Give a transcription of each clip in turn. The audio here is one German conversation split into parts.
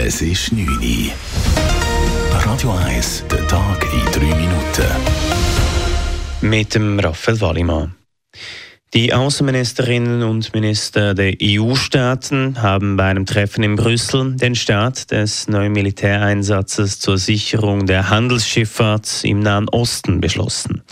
Es ist 9 Uhr. Radio 1, der Tag in 3 Minuten. Mit dem Raphael Wallimann. Die Außenministerinnen und Minister der EU-Staaten haben bei einem Treffen in Brüssel den Start des neuen Militäreinsatzes zur Sicherung der Handelsschifffahrt im Nahen Osten beschlossen.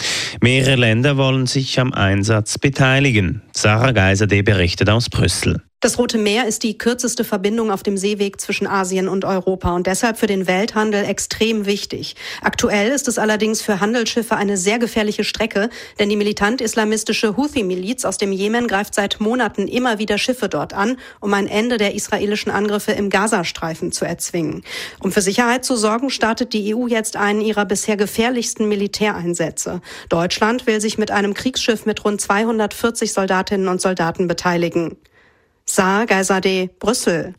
Mehrere Länder wollen sich am Einsatz beteiligen. Sarah Geiser berichtet aus Brüssel. Das Rote Meer ist die kürzeste Verbindung auf dem Seeweg zwischen Asien und Europa und deshalb für den Welthandel extrem wichtig. Aktuell ist es allerdings für Handelsschiffe eine sehr gefährliche Strecke, denn die militant-islamistische Houthi-Miliz aus dem Jemen greift seit Monaten immer wieder Schiffe dort an, um ein Ende der israelischen Angriffe im Gazastreifen zu erzwingen. Um für Sicherheit zu sorgen, startet die EU jetzt einen ihrer bisher gefährlichsten Militäreinsätze. Deutschland will sich mit einem Kriegsschiff mit rund 240 Soldatinnen und Soldaten beteiligen. Saar Geisade, Brüssel.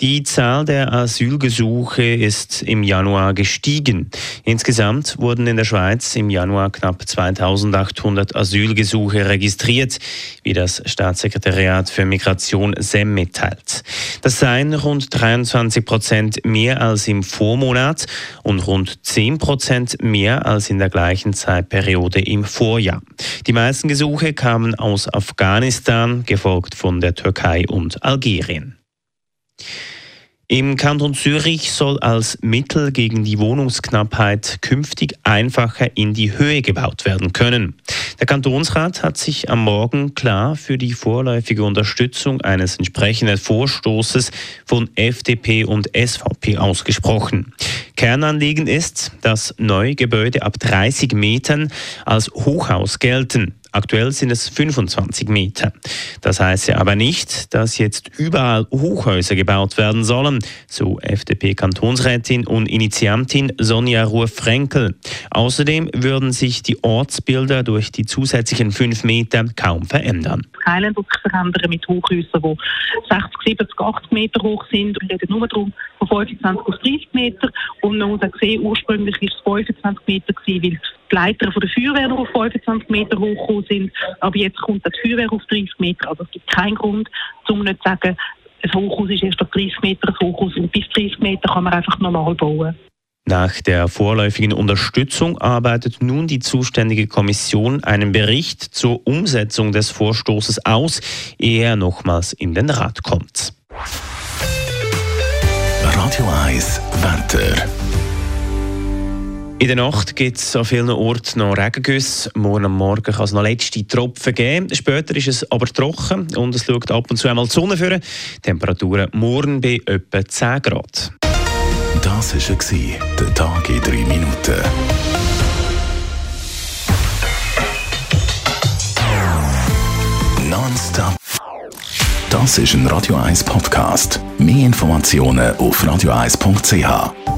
Die Zahl der Asylgesuche ist im Januar gestiegen. Insgesamt wurden in der Schweiz im Januar knapp 2800 Asylgesuche registriert, wie das Staatssekretariat für Migration SEM mitteilt. Das seien rund 23 Prozent mehr als im Vormonat und rund 10 Prozent mehr als in der gleichen Zeitperiode im Vorjahr. Die meisten Gesuche kamen aus Afghanistan, gefolgt von der Türkei und Algerien. Im Kanton Zürich soll als Mittel gegen die Wohnungsknappheit künftig einfacher in die Höhe gebaut werden können. Der Kantonsrat hat sich am Morgen klar für die vorläufige Unterstützung eines entsprechenden Vorstoßes von FDP und SVP ausgesprochen. Kernanliegen ist, dass neue Gebäude ab 30 Metern als Hochhaus gelten. Aktuell sind es 25 Meter. Das heißt ja aber nicht, dass jetzt überall Hochhäuser gebaut werden sollen, so FDP-Kantonsrätin und Initiantin Sonja Ruhr-Frenkel. Außerdem würden sich die Ortsbilder durch die zusätzlichen 5 Meter kaum verändern. Keine verändern mit Hochhäusern, die 60, 70, 80 Meter hoch sind. Wir reden nur darum, von 25 bis 30 Meter. Und man muss auch sehen, ursprünglich war es 25 Meter, weil die Leiter von der Feuerwehr noch auf 25 Meter hochgekommen sind. Aber jetzt kommt die Feuerwehr auf 30 Meter. Also es gibt keinen Grund, um nicht zu sagen, ein Hochhaus ist erst ab 30 Meter ein Hochhaus und bis 30 Meter kann man einfach normal bauen. Nach der vorläufigen Unterstützung arbeitet nun die zuständige Kommission einen Bericht zur Umsetzung des Vorstoßes aus, ehe er nochmals in den Rat kommt. Radio 1 Wetter. In der Nacht gibt es an vielen Orten noch Regengüsse. Morgen am Morgen kann es noch letzte Tropfen geben. Später ist es aber trocken und es schaut ab und zu einmal die Sonne führen. Temperaturen morgen bei etwa 10 Grad. Das war der Tag in 3 Minuten. Nonstop. Das ist ein Radio 1 Podcast. Mehr Informationen auf radio1.ch.